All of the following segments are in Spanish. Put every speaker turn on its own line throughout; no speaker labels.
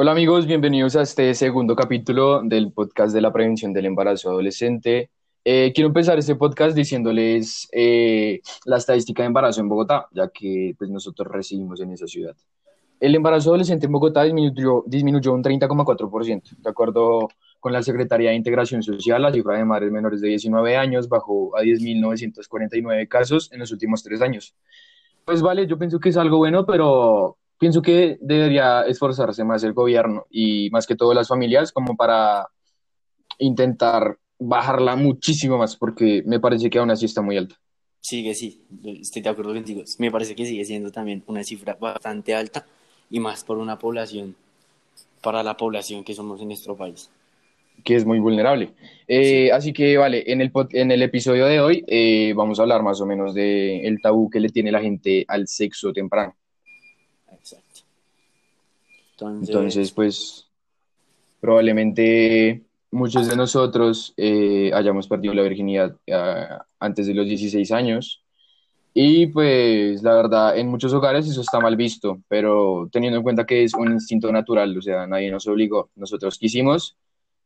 Hola amigos, bienvenidos a este segundo capítulo del podcast de la prevención del embarazo adolescente. Eh, quiero empezar este podcast diciéndoles eh, la estadística de embarazo en Bogotá, ya que pues, nosotros residimos en esa ciudad. El embarazo adolescente en Bogotá disminuyó, disminuyó un 30,4%. De acuerdo con la Secretaría de Integración Social, la cifra de madres menores de 19 años bajó a 10.949 casos en los últimos tres años. Pues vale, yo pienso que es algo bueno, pero pienso que debería esforzarse más el gobierno y más que todo las familias como para intentar bajarla muchísimo más, porque me parece que aún así está muy alta.
Sigue, sí, estoy de acuerdo contigo. Me parece que sigue siendo también una cifra bastante alta y más por una población, para la población que somos en nuestro país.
Que es muy vulnerable. Eh, así que, vale, en el, en el episodio de hoy eh, vamos a hablar más o menos del el tabú que le tiene la gente al sexo temprano.
Exacto.
Entonces, pues, probablemente muchos de nosotros eh, hayamos perdido la virginidad antes de los 16 años. Y pues la verdad, en muchos hogares eso está mal visto, pero teniendo en cuenta que es un instinto natural, o sea, nadie nos obligó, nosotros quisimos,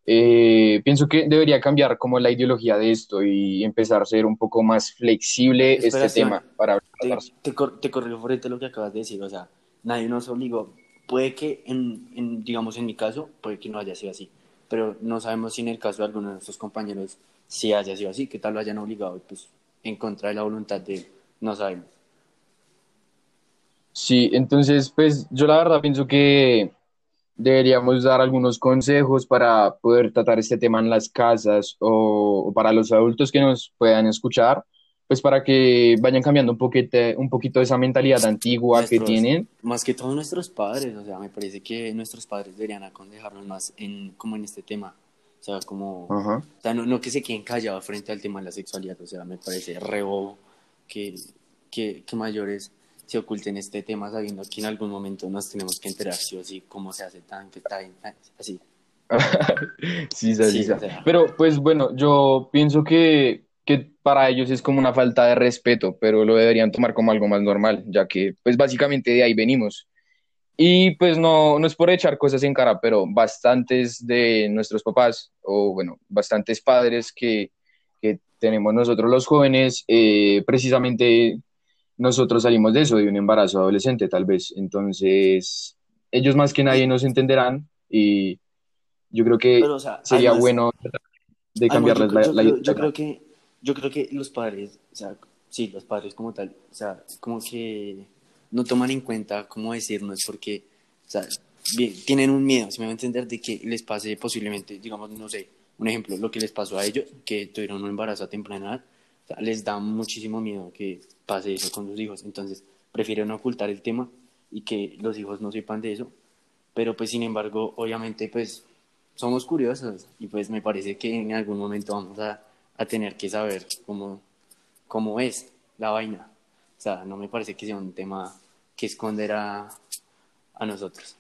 eh, pienso que debería cambiar como la ideología de esto y empezar a ser un poco más flexible este tema para
te, te, cor te corrijo frente a lo que acabas de decir, o sea, nadie nos obligó. Puede que, en, en, digamos, en mi caso, puede que no haya sido así, pero no sabemos si en el caso de alguno de nuestros compañeros sí haya sido así, que tal lo hayan obligado, pues en contra de la voluntad de no sabemos.
Sí, entonces, pues yo la verdad pienso que deberíamos dar algunos consejos para poder tratar este tema en las casas o, o para los adultos que nos puedan escuchar, pues para que vayan cambiando un poquito, un poquito esa mentalidad antigua
Nuestros-
que tienen.
Más que todos nuestros padres, o sea, me parece que nuestros padres deberían aconsejarnos más en, como en este tema. O sea, como,
Ajá.
o sea, no, no que se queden callados frente al tema de la sexualidad, o sea, me parece re bobo que, que, que mayores se oculten este tema sabiendo que en algún momento nos tenemos que enterar sí o sí cómo se hace tan, que tan, tan- así.
Sí, sí,
Sí,
sí.
sea.
Pero pues bueno, yo pienso que, que para ellos es como una falta de respeto, pero lo deberían tomar como algo más normal, ya que pues básicamente de ahí venimos. Y pues no, no es por echar cosas en cara, pero bastantes de nuestros papás, o bueno, bastantes padres que, que tenemos nosotros los jóvenes, eh, precisamente nosotros salimos de eso, de un embarazo adolescente tal vez. Entonces, ellos más que nadie nos entenderán y yo creo que
Pero, o sea,
sería
además-
bueno de cambiarles
yo,
la,
yo
la
creo, yo creo que yo creo que los padres, o sea, sí, los padres como tal, o sea, como que no toman en cuenta cómo decirnos porque, o sea, bien, tienen un miedo, si me va a entender, de que les pase posiblemente, digamos, no sé, un ejemplo, lo que les pasó a ellos, que tuvieron un embarazo a temprana edad, o sea, les da muchísimo miedo que pase eso con sus hijos, entonces prefieren ocultar el tema y que los hijos no sepan de eso, pero pues sin embargo, obviamente, pues somos curiosos y pues me parece que en algún momento vamos a, a tener que saber cómo, cómo es la vaina. O sea, no me parece que sea un tema que esconder a, a nosotros.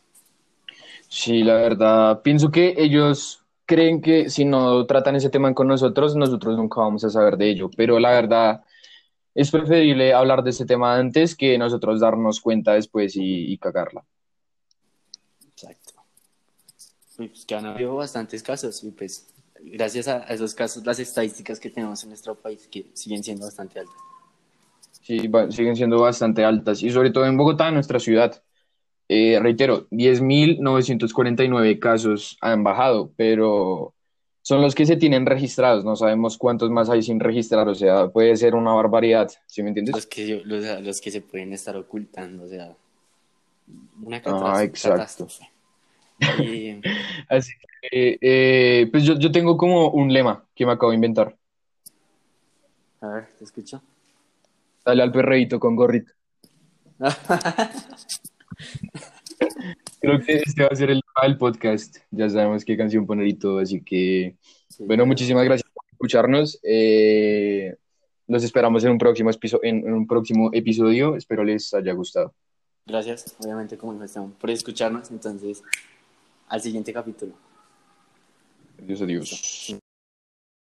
Sí, la verdad, pienso que ellos creen que si no tratan ese tema con nosotros, nosotros nunca vamos a saber de ello, pero la verdad es preferible hablar de ese tema antes que nosotros darnos cuenta después y, y cagarla.
Exacto. Y pues que han habido bastantes casos y pues gracias a a esos casos las estadísticas que tenemos en nuestro país que siguen siendo bastante altas.
Sí, va- siguen siendo bastante altas y sobre todo en Bogotá, nuestra ciudad. Eh, reitero, 10.949 casos han bajado, pero son los que se tienen registrados, no sabemos cuántos más hay sin registrar, o sea, puede ser una barbaridad, ¿sí me entiendes?
Los que, los, los que se pueden estar ocultando, o sea, una
Ah,
catástrofe.
exacto.
catástrofe. Y,
Así que, eh, pues yo, yo tengo como un lema que me acabo de inventar.
a ver, ¿te escucho?
Dale al perreíto con gorrito. Creo que este va a ser el lema del podcast. Ya sabemos qué canción poner y todo, así que,
Sí,
bueno, muchísimas gracias por escucharnos. Eh, los esperamos en un próximo, episo- en, en un próximo episodio. Espero les haya gustado.
Gracias, obviamente, como dijo por escucharnos. Entonces, al siguiente capítulo.
Adiós, adiós.